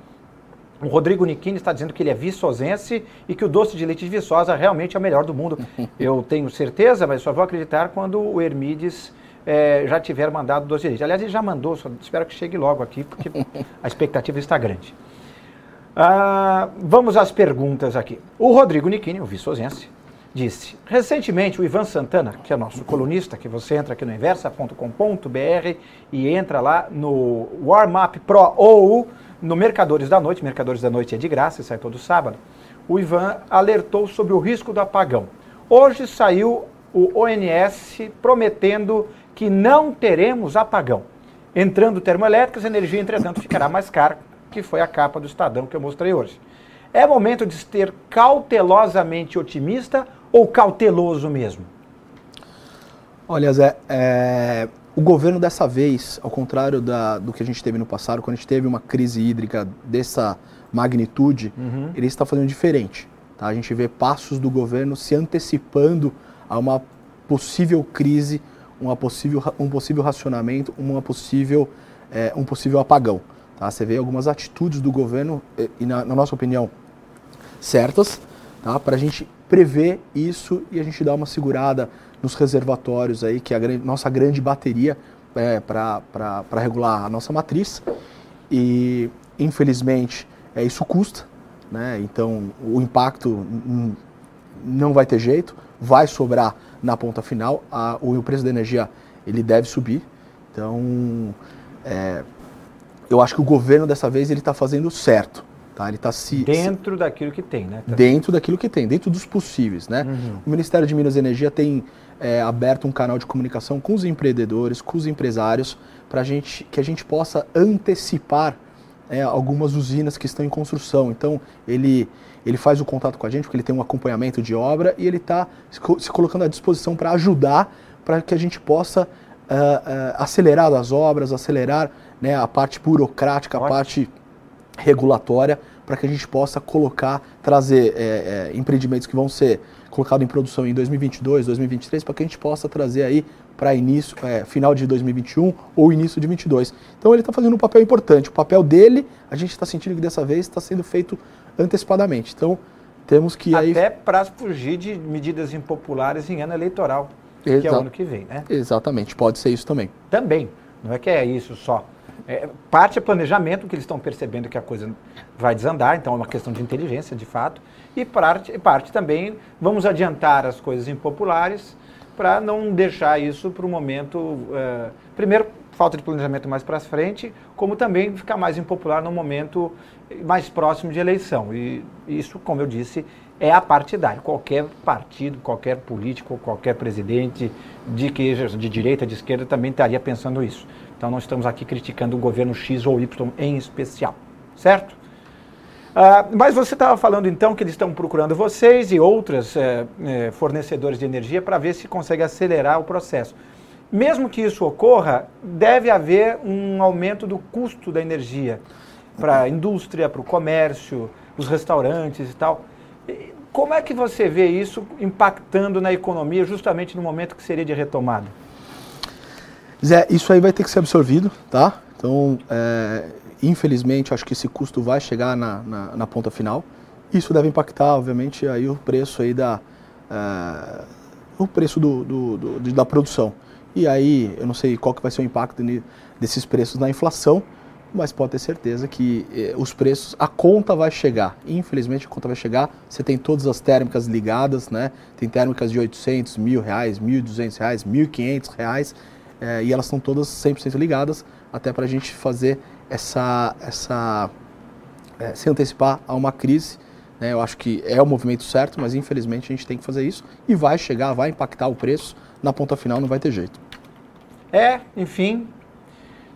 O Rodrigo Niquini está dizendo que ele é viçosense e que o doce de leite de Viçosa realmente é o melhor do mundo. <laughs> Eu tenho certeza, mas só vou acreditar quando o Hermides é, já tiver mandado 12 leite. Aliás, ele já mandou, espero que chegue logo aqui, porque <laughs> a expectativa está grande. Ah, vamos às perguntas aqui. O Rodrigo Niquini, o viçosense, disse: Recentemente, o Ivan Santana, que é nosso colunista, que você entra aqui no inversa.com.br e entra lá no Warm Up Pro ou no Mercadores da Noite, Mercadores da Noite é de graça, sai todo sábado. O Ivan alertou sobre o risco do apagão. Hoje saiu o ONS prometendo que não teremos apagão. Entrando termoelétricas, a energia, entretanto, ficará mais cara, que foi a capa do Estadão que eu mostrei hoje. É momento de ser cautelosamente otimista ou cauteloso mesmo? Olha, Zé, é, o governo dessa vez, ao contrário da, do que a gente teve no passado, quando a gente teve uma crise hídrica dessa magnitude, uhum. ele está fazendo diferente. Tá? A gente vê passos do governo se antecipando a uma possível crise uma possível, um possível racionamento, uma possível, é, um possível apagão. Tá? Você vê algumas atitudes do governo, e na, na nossa opinião, certas, tá? para a gente prever isso e a gente dar uma segurada nos reservatórios aí, que é a grande, nossa grande bateria é, para regular a nossa matriz. E, infelizmente, é, isso custa, né? então o impacto não vai ter jeito, vai sobrar na ponta final. A, o preço da energia ele deve subir. Então, é, eu acho que o governo dessa vez ele está fazendo certo. Tá? Ele está se dentro se, daquilo que tem, né? Dentro daquilo que tem, dentro dos possíveis, né? Uhum. O Ministério de Minas e Energia tem é, aberto um canal de comunicação com os empreendedores, com os empresários, para gente que a gente possa antecipar é, algumas usinas que estão em construção. Então, ele, ele faz o contato com a gente, porque ele tem um acompanhamento de obra e ele está se colocando à disposição para ajudar, para que a gente possa uh, uh, acelerar as obras, acelerar né, a parte burocrática, a parte regulatória, para que a gente possa colocar, trazer é, é, empreendimentos que vão ser colocados em produção em 2022, 2023, para que a gente possa trazer aí para início, é, final de 2021 ou início de 2022. Então ele está fazendo um papel importante. O papel dele, a gente está sentindo que dessa vez está sendo feito antecipadamente. Então temos que até aí... até para fugir de medidas impopulares em ano eleitoral, Exa... que é o ano que vem, né? Exatamente, pode ser isso também. Também. Não é que é isso só. É, parte é planejamento, que eles estão percebendo que a coisa vai desandar, então é uma questão de inteligência, de fato. E parte, parte também, vamos adiantar as coisas impopulares para não deixar isso para o momento. É, primeiro, falta de planejamento mais para frente, como também ficar mais impopular no momento mais próximo de eleição. E isso, como eu disse, é a partidária. Qualquer partido, qualquer político, qualquer presidente de que de direita, de esquerda também estaria pensando isso. Então não estamos aqui criticando o governo X ou Y em especial, certo? Uh, mas você estava falando então que eles estão procurando vocês e outros eh, eh, fornecedores de energia para ver se consegue acelerar o processo. Mesmo que isso ocorra, deve haver um aumento do custo da energia para a indústria, para o comércio, os restaurantes e tal. Como é que você vê isso impactando na economia justamente no momento que seria de retomada? Zé, isso aí vai ter que ser absorvido, tá? Então, é, infelizmente, acho que esse custo vai chegar na, na, na, ponta final. Isso deve impactar, obviamente, aí o preço aí da, é, o preço do, do, do, da produção. E aí, eu não sei qual que vai ser o impacto desses preços na inflação, mas pode ter certeza que eh, os preços, a conta vai chegar. Infelizmente, a conta vai chegar. Você tem todas as térmicas ligadas, né? Tem térmicas de 800, mil reais, 1.200 reais, 1.500 reais, eh, e elas estão todas 100% ligadas, até para a gente fazer essa, essa eh, se antecipar a uma crise. Né? Eu acho que é o movimento certo, mas infelizmente a gente tem que fazer isso e vai chegar, vai impactar o preço. Na ponta final não vai ter jeito. É, enfim,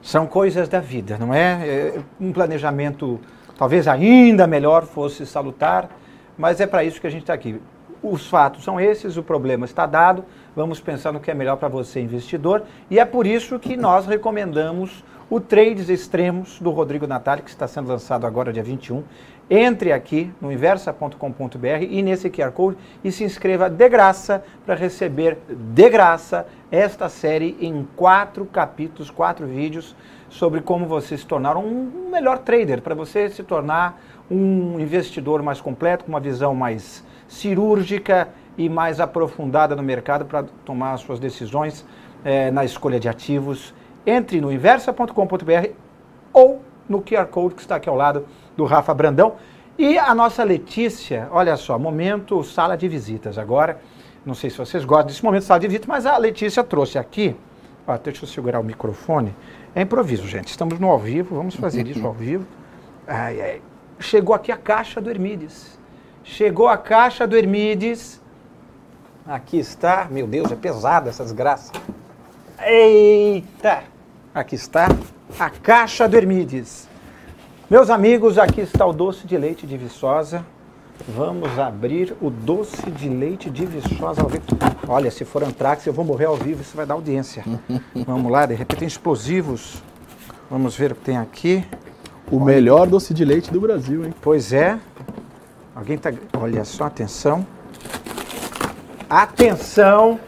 são coisas da vida, não é? é um planejamento talvez ainda melhor fosse salutar, mas é para isso que a gente está aqui. Os fatos são esses, o problema está dado, vamos pensar no que é melhor para você, investidor, e é por isso que nós recomendamos o Trades Extremos do Rodrigo Natali, que está sendo lançado agora dia 21. Entre aqui no inversa.com.br e nesse QR Code e se inscreva de graça para receber de graça esta série em quatro capítulos, quatro vídeos sobre como você se tornar um melhor trader, para você se tornar um investidor mais completo, com uma visão mais cirúrgica e mais aprofundada no mercado para tomar as suas decisões é, na escolha de ativos. Entre no inversa.com.br ou no QR Code que está aqui ao lado do Rafa Brandão. E a nossa Letícia, olha só, momento sala de visitas agora. Não sei se vocês gostam desse momento sala de visitas, mas a Letícia trouxe aqui. Ó, deixa eu segurar o microfone. É improviso, gente. Estamos no ao vivo, vamos fazer isso ao vivo. Ai, ai. Chegou aqui a caixa do Hermides. Chegou a caixa do Hermides. Aqui está. Meu Deus, é pesada essa desgraça. Eita! Aqui está a caixa do Hermides. Meus amigos, aqui está o doce de leite de Viçosa. Vamos abrir o doce de leite de Viçosa ao vivo. Olha, se for Antrax, eu vou morrer ao vivo, isso vai dar audiência. <laughs> Vamos lá, de repente tem explosivos. Vamos ver o que tem aqui. O Olha. melhor doce de leite do Brasil, hein? Pois é. Alguém tá. Olha só, atenção. Atenção!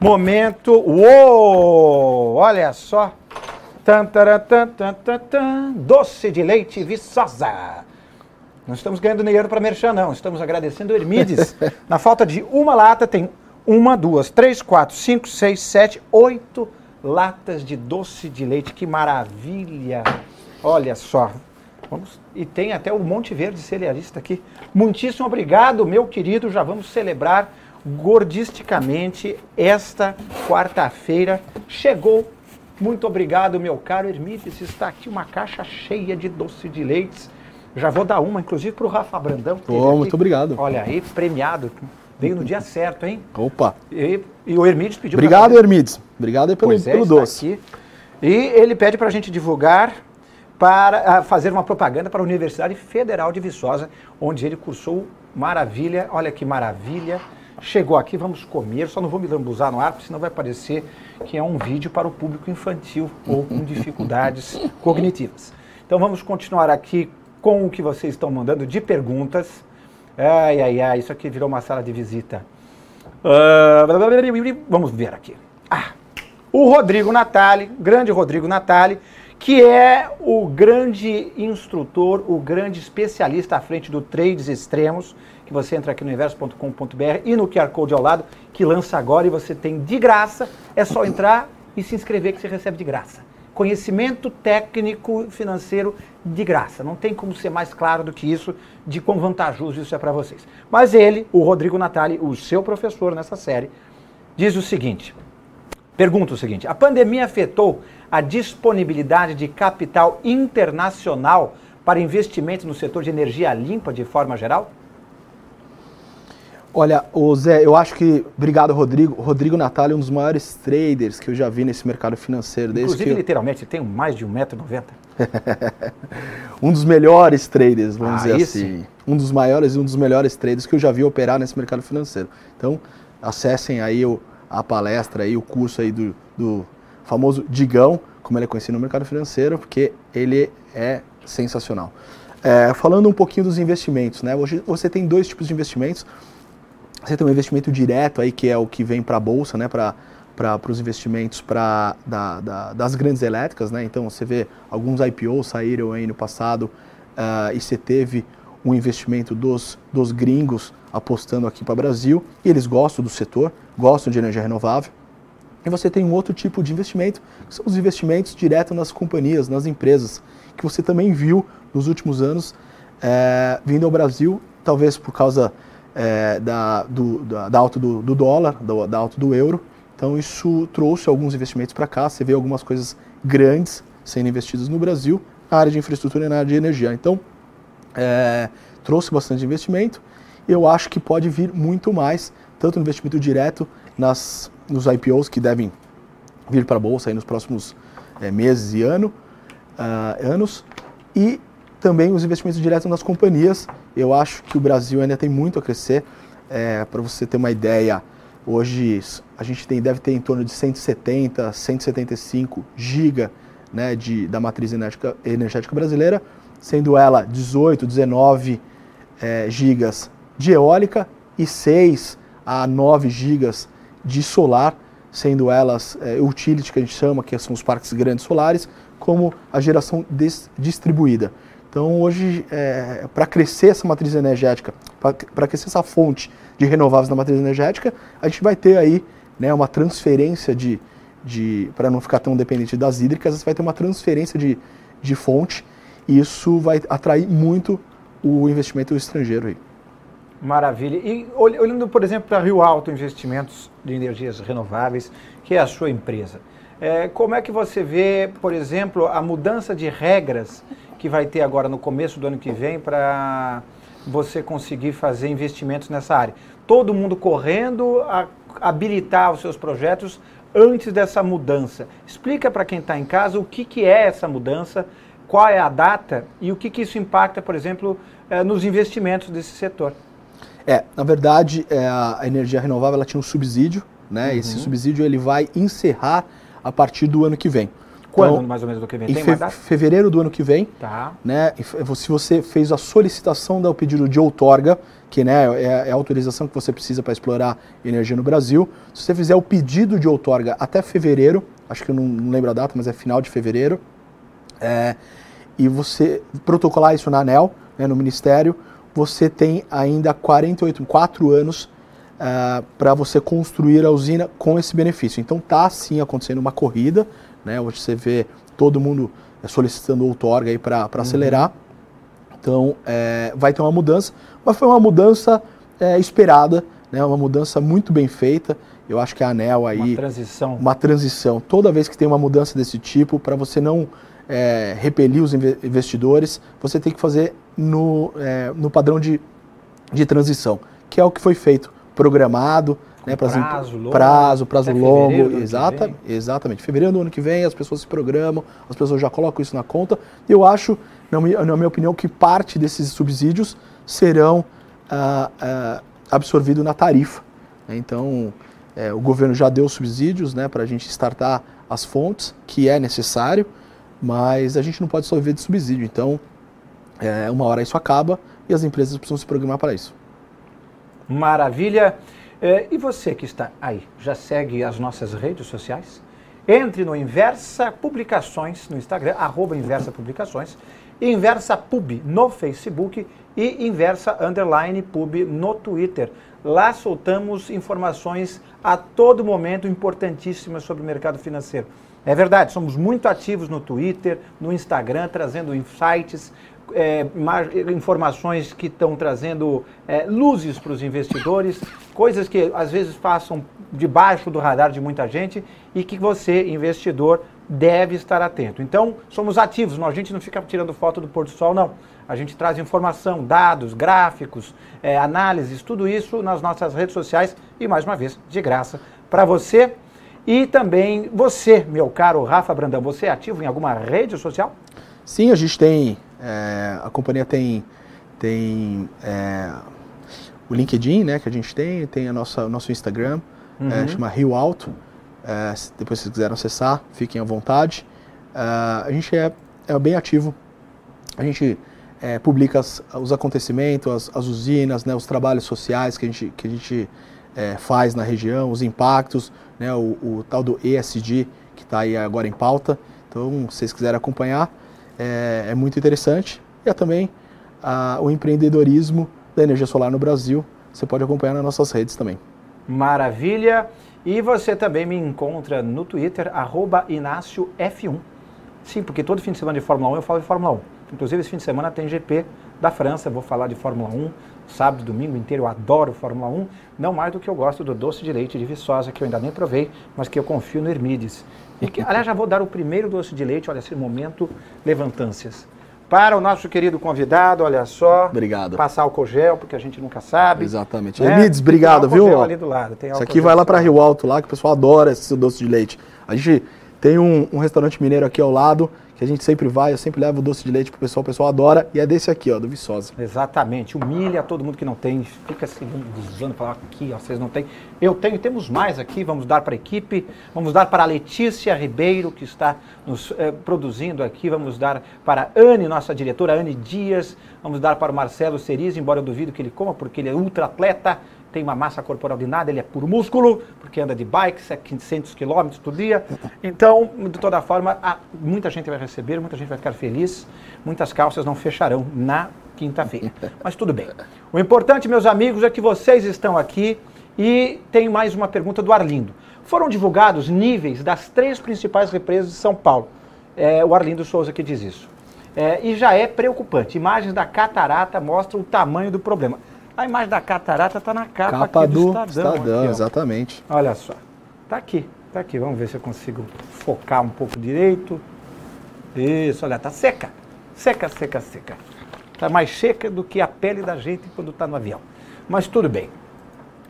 Momento. Uou! Olha só. Tan, taran, tan, tan, tan, tan, doce de leite viçosa. Não estamos ganhando dinheiro para merchan, não. Estamos agradecendo o Hermides. <laughs> Na falta de uma lata, tem uma, duas, três, quatro, cinco, seis, sete, oito latas de doce de leite. Que maravilha! Olha só. Vamos, e tem até o Monte Verde cerealista aqui. Muitíssimo obrigado, meu querido. Já vamos celebrar gordisticamente esta quarta-feira. Chegou muito obrigado, meu caro Hermites. Está aqui uma caixa cheia de doce de leites. Já vou dar uma, inclusive, para o Rafa Brandão. Oh, muito obrigado. Olha aí, premiado. Veio no dia certo, hein? Opa! E, e o Hermides pediu Obrigado, pra... Hermides. Obrigado pelo, pois é, pelo doce. Aqui. E ele pede para a gente divulgar, para uh, fazer uma propaganda para a Universidade Federal de Viçosa, onde ele cursou maravilha. Olha que maravilha chegou aqui, vamos comer, só não vou me lambuzar no ar, porque senão vai parecer que é um vídeo para o público infantil ou com <laughs> dificuldades cognitivas. Então vamos continuar aqui com o que vocês estão mandando de perguntas. Ai, ai, ai, isso aqui virou uma sala de visita. Uh, vamos ver aqui. Ah, o Rodrigo Natali, grande Rodrigo Natali, que é o grande instrutor, o grande especialista à frente do Trades Extremos, que você entra aqui no inverso.com.br e no QR Code ao lado, que lança agora e você tem de graça. É só entrar e se inscrever que você recebe de graça. Conhecimento técnico financeiro de graça. Não tem como ser mais claro do que isso, de quão vantajoso isso é para vocês. Mas ele, o Rodrigo Natali, o seu professor nessa série, diz o seguinte: pergunta o seguinte: a pandemia afetou a disponibilidade de capital internacional para investimentos no setor de energia limpa de forma geral? Olha, o Zé, eu acho que. Obrigado, Rodrigo. Rodrigo Natália é um dos maiores traders que eu já vi nesse mercado financeiro. Inclusive, eu... literalmente, tem mais de 1,90m. <laughs> um dos melhores traders, vamos ah, dizer assim. Sim. Um dos maiores e um dos melhores traders que eu já vi operar nesse mercado financeiro. Então, acessem aí o, a palestra, aí, o curso aí do, do famoso Digão, como ele é conhecido no mercado financeiro, porque ele é sensacional. É, falando um pouquinho dos investimentos, né? Hoje você tem dois tipos de investimentos. Você tem um investimento direto aí, que é o que vem para a bolsa, né? Para para os investimentos pra, da, da, das grandes elétricas, né? Então você vê alguns IPOs saíram aí no passado uh, e você teve um investimento dos, dos gringos apostando aqui para o Brasil e eles gostam do setor, gostam de energia renovável. E você tem um outro tipo de investimento, que são os investimentos direto nas companhias, nas empresas, que você também viu nos últimos anos é, vindo ao Brasil, talvez por causa é, da, do, da, da, alta do, do dólar, do, da alta do euro. Então isso trouxe alguns investimentos para cá. Você vê algumas coisas grandes sendo investidas no Brasil, na área de infraestrutura e na área de energia. Então é, trouxe bastante investimento. Eu acho que pode vir muito mais, tanto no investimento direto nas, nos IPOs que devem vir para a bolsa nos próximos é, meses e ano, uh, anos, e também os investimentos diretos nas companhias. Eu acho que o Brasil ainda tem muito a crescer. É, para você ter uma ideia, hoje a gente tem, deve ter em torno de 170, 175 giga né, de, da matriz energética, energética brasileira, sendo ela 18, 19 é, gigas de eólica e 6 a 9 gigas de solar, sendo elas é, utility, que a gente chama, que são os parques grandes solares, como a geração distribuída. Então, hoje, é, para crescer essa matriz energética, para crescer essa fonte de renováveis na matriz energética, a gente vai ter aí né, uma transferência de, de para não ficar tão dependente das hídricas, vai ter uma transferência de, de fonte e isso vai atrair muito o investimento estrangeiro aí. Maravilha. E olhando, por exemplo, para Rio Alto Investimentos de Energias Renováveis, que é a sua empresa, é, como é que você vê, por exemplo, a mudança de regras que vai ter agora no começo do ano que vem para você conseguir fazer investimentos nessa área? Todo mundo correndo a habilitar os seus projetos antes dessa mudança. Explica para quem está em casa o que, que é essa mudança, qual é a data e o que, que isso impacta, por exemplo, é, nos investimentos desse setor. É, na verdade, é, a energia renovável ela tinha um subsídio, né? Uhum. Esse subsídio ele vai encerrar a partir do ano que vem. Quando, então, mais ou menos, do que vem? Tem em fe fevereiro do ano que vem. Tá. Né, se você fez a solicitação do pedido de outorga, que né, é, é a autorização que você precisa para explorar energia no Brasil, se você fizer o pedido de outorga até fevereiro, acho que eu não, não lembro a data, mas é final de fevereiro, é, e você protocolar isso na ANEL, né, no Ministério, você tem ainda 48, 4 anos uh, é, para você construir a usina com esse benefício. Então está sim acontecendo uma corrida, né? Hoje você vê todo mundo é, solicitando outorga aí para uhum. acelerar. Então é, vai ter uma mudança, mas foi uma mudança é, esperada, né? Uma mudança muito bem feita. Eu acho que a ANEL aí. Uma transição. Uma transição. Toda vez que tem uma mudança desse tipo, para você não é, repelir os investidores, você tem que fazer no, é, no padrão de, de transição, que é o que foi feito, programado, né, prazo, longo, prazo, prazo longo, exata, exatamente. Fevereiro do ano que vem as pessoas se programam, as pessoas já colocam isso na conta. Eu acho, na minha, na minha opinião, que parte desses subsídios serão ah, ah, absorvidos na tarifa. Então, é, o governo já deu subsídios né, para a gente startar as fontes, que é necessário mas a gente não pode só viver de subsídio. Então, é, uma hora isso acaba e as empresas precisam se programar para isso. Maravilha. É, e você que está aí, já segue as nossas redes sociais? Entre no Inversa Publicações no Instagram, arroba Inversa Publicações, Inversa Pub no Facebook e Inversa Underline Pub no Twitter. Lá soltamos informações a todo momento importantíssimas sobre o mercado financeiro. É verdade, somos muito ativos no Twitter, no Instagram, trazendo insights, é, informações que estão trazendo é, luzes para os investidores, coisas que às vezes passam debaixo do radar de muita gente e que você, investidor, deve estar atento. Então, somos ativos, a gente não fica tirando foto do pôr do sol, não. A gente traz informação, dados, gráficos, é, análises, tudo isso nas nossas redes sociais e, mais uma vez, de graça para você. E também você, meu caro Rafa Brandão, você é ativo em alguma rede social? Sim, a gente tem, é, a companhia tem, tem é, o LinkedIn, né, que a gente tem, tem a nossa, o nosso Instagram, é, uhum. é, chama Rio Alto. É, depois se vocês quiserem acessar, fiquem à vontade. É, a gente é, é bem ativo. A gente é, publica as, os acontecimentos, as, as, usinas, né, os trabalhos sociais que a gente, que a gente faz na região, os impactos, né, o, o tal do ESG que está aí agora em pauta. Então, se vocês quiserem acompanhar, é, é muito interessante. E é também a, o empreendedorismo da energia solar no Brasil. Você pode acompanhar nas nossas redes também. Maravilha! E você também me encontra no Twitter, arroba InácioF1. Sim, porque todo fim de semana de Fórmula 1 eu falo de Fórmula 1. Inclusive, esse fim de semana tem GP da França, vou falar de Fórmula 1, sábado, domingo inteiro, eu adoro Fórmula 1, não mais do que eu gosto do doce de leite de Viçosa, que eu ainda nem provei, mas que eu confio no Hermides. E que, aliás, já vou dar o primeiro doce de leite, olha, esse momento, levantâncias. Para o nosso querido convidado, olha só. Obrigado. Passar álcool gel, porque a gente nunca sabe. Exatamente. Né? Obrigado, tem viu? ali do lado. Tem Isso aqui vai lá para Rio Alto, lá, que o pessoal adora esse doce de leite. A gente tem um, um restaurante mineiro aqui ao lado, que a gente sempre vai, eu sempre levo doce de leite pro pessoal, o pessoal adora, e é desse aqui, ó, do Viçosa. Exatamente, humilha todo mundo que não tem, fica se usando, falar aqui, ó, vocês não têm. Eu tenho, temos mais aqui, vamos dar para a equipe, vamos dar para a Letícia Ribeiro, que está nos eh, produzindo aqui, vamos dar para a Anne, nossa diretora, Anne Dias, vamos dar para o Marcelo Cerise, embora eu duvido que ele coma, porque ele é ultra atleta, tem uma massa corporal de nada, ele é puro músculo, porque anda de bike, 500 quilômetros por dia. Então, de toda forma, muita gente vai receber, muita gente vai ficar feliz, muitas calças não fecharão na quinta-feira. <laughs> Mas tudo bem. O importante, meus amigos, é que vocês estão aqui e tem mais uma pergunta do Arlindo. Foram divulgados níveis das três principais represas de São Paulo. É, o Arlindo Souza que diz isso. É, e já é preocupante. Imagens da catarata mostram o tamanho do problema. A imagem da catarata está na capa, capa do, do Estadão. Estadão aqui, exatamente. Olha só. Está aqui, está aqui. Vamos ver se eu consigo focar um pouco direito. Isso, olha, está seca. Seca, seca, seca. Está mais seca do que a pele da gente quando está no avião. Mas tudo bem.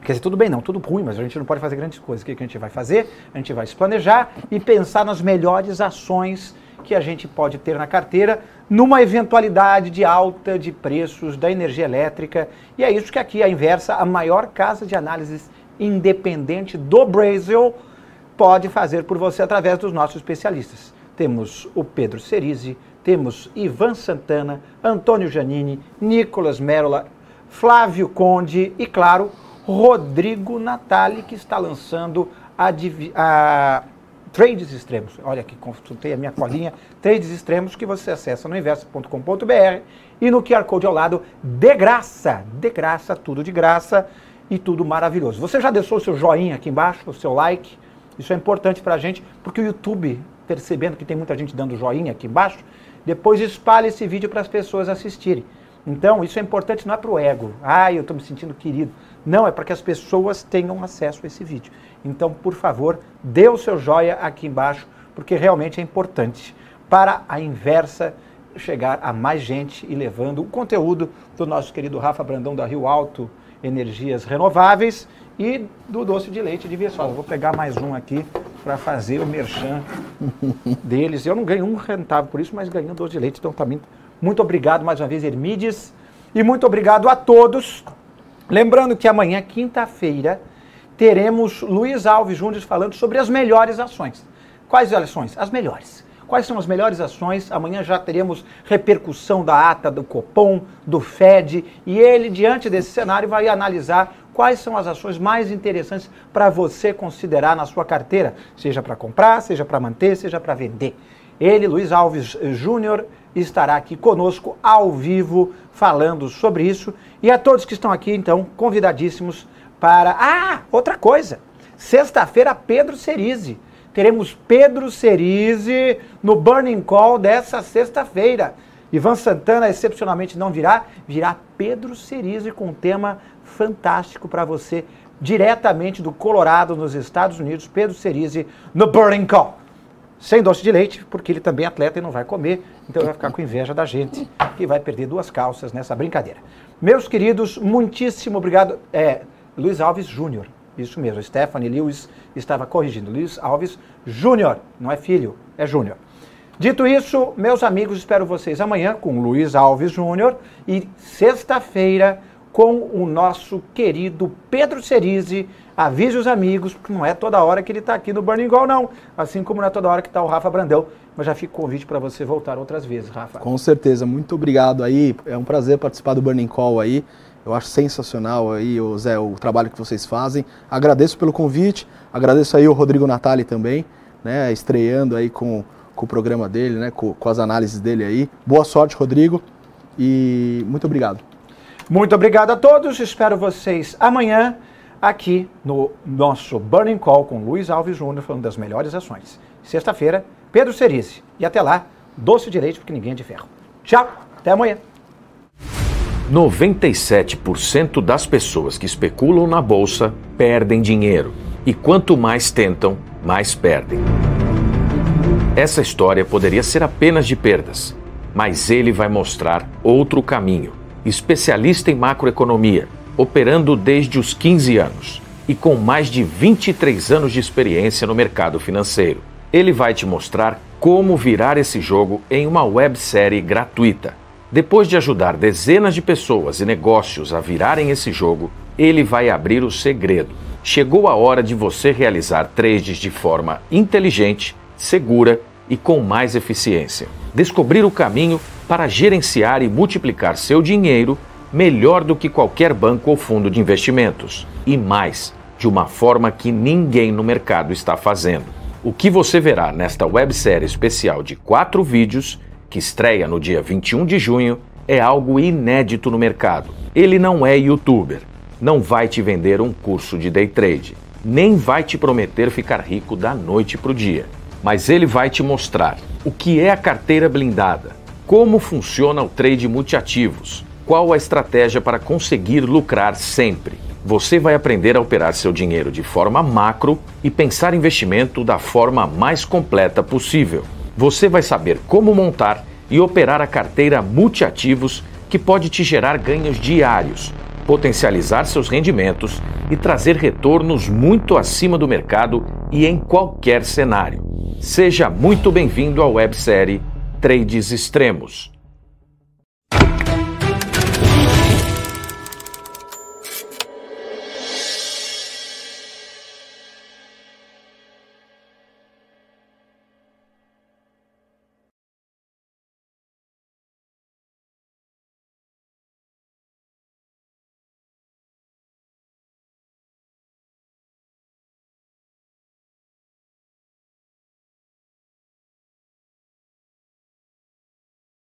Quer dizer, tudo bem não, tudo ruim, mas a gente não pode fazer grandes coisas. O que a gente vai fazer? A gente vai se planejar e pensar nas melhores ações que a gente pode ter na carteira numa eventualidade de alta de preços da energia elétrica. E é isso que aqui a Inversa, a maior casa de análises independente do Brasil, pode fazer por você através dos nossos especialistas. Temos o Pedro Cerise, temos Ivan Santana, Antônio Janini, Nicolas Merola, Flávio Conde e, claro, Rodrigo Natali, que está lançando a, a Trades Extremos. Olha aqui, consultei a minha colinha. Trades Extremos que você acessa no inverso.com.br e no QR Code ao lado, de graça. De graça, tudo de graça e tudo maravilhoso. Você já deixou o seu joinha aqui embaixo, o seu like? Isso é importante para a gente, porque o YouTube, percebendo que tem muita gente dando joinha aqui embaixo, depois espalha esse vídeo para as pessoas assistirem. Então, isso é importante, não é para o ego. Ah, eu estou me sentindo querido. Não, é para que as pessoas tenham acesso a esse vídeo. Então, por favor, dê o seu joia aqui embaixo, porque realmente é importante para a inversa chegar a mais gente e levando o conteúdo do nosso querido Rafa Brandão da Rio Alto Energias Renováveis e do doce de leite de Viçosa. Vou pegar mais um aqui para fazer o merchan <laughs> deles. Eu não ganho um centavo por isso, mas ganho um doce de leite. Então, também muito obrigado mais uma vez, Hermides. E muito obrigado a todos. Lembrando que amanhã, quinta-feira, teremos Luiz Alves Júnior falando sobre as melhores ações. Quais ações? As melhores. Quais são as melhores ações? Amanhã já teremos repercussão da ata do Copom, do Fed, e ele, diante desse cenário, vai analisar quais são as ações mais interessantes para você considerar na sua carteira, seja para comprar, seja para manter, seja para vender. Ele, Luiz Alves Júnior, estará aqui conosco ao vivo falando sobre isso. E a todos que estão aqui, então, convidadíssimos para. Ah, outra coisa. Sexta-feira, Pedro Cerise. Teremos Pedro Cerise no Burning Call dessa sexta-feira. Ivan Santana excepcionalmente não virá, virá Pedro Cerise com um tema fantástico para você diretamente do Colorado, nos Estados Unidos, Pedro Cerise, no Burning Call. Sem doce de leite, porque ele também é atleta e não vai comer, então vai ficar <laughs> com inveja da gente, que vai perder duas calças nessa brincadeira. Meus queridos, muitíssimo obrigado. É, Luiz Alves Júnior, isso mesmo, Stephanie Lewis estava corrigindo. Luiz Alves Júnior, não é filho, é Júnior. Dito isso, meus amigos, espero vocês amanhã com Luiz Alves Júnior e sexta-feira com o nosso querido Pedro Cerise. Avise os amigos, porque não é toda hora que ele está aqui no Burning Goal, não. Assim como não é toda hora que está o Rafa Brandão. Mas já fica o convite para você voltar outras vezes, Rafa. Com certeza, muito obrigado aí. É um prazer participar do Burning Call aí. Eu acho sensacional aí, o Zé, o trabalho que vocês fazem. Agradeço pelo convite, agradeço aí o Rodrigo Natali também, né, estreando aí com, com o programa dele, né, com, com as análises dele aí. Boa sorte, Rodrigo, e muito obrigado. Muito obrigado a todos. Espero vocês amanhã aqui no nosso Burning Call com Luiz Alves Júnior, falando das melhores ações. Sexta-feira, Pedro Cerise. E até lá, doce de leite, porque ninguém é de ferro. Tchau, até amanhã. 97% das pessoas que especulam na bolsa perdem dinheiro. E quanto mais tentam, mais perdem. Essa história poderia ser apenas de perdas, mas ele vai mostrar outro caminho especialista em macroeconomia, operando desde os 15 anos e com mais de 23 anos de experiência no mercado financeiro. Ele vai te mostrar como virar esse jogo em uma websérie gratuita. Depois de ajudar dezenas de pessoas e negócios a virarem esse jogo, ele vai abrir o segredo. Chegou a hora de você realizar trades de forma inteligente, segura e com mais eficiência. Descobrir o caminho para gerenciar e multiplicar seu dinheiro melhor do que qualquer banco ou fundo de investimentos. E mais, de uma forma que ninguém no mercado está fazendo. O que você verá nesta websérie especial de quatro vídeos, que estreia no dia 21 de junho, é algo inédito no mercado. Ele não é youtuber, não vai te vender um curso de day trade, nem vai te prometer ficar rico da noite para o dia. Mas ele vai te mostrar o que é a carteira blindada, como funciona o trade multiativos? Qual a estratégia para conseguir lucrar sempre? Você vai aprender a operar seu dinheiro de forma macro e pensar investimento da forma mais completa possível. Você vai saber como montar e operar a carteira multiativos que pode te gerar ganhos diários, potencializar seus rendimentos e trazer retornos muito acima do mercado e em qualquer cenário. Seja muito bem-vindo à websérie Trades Extremos.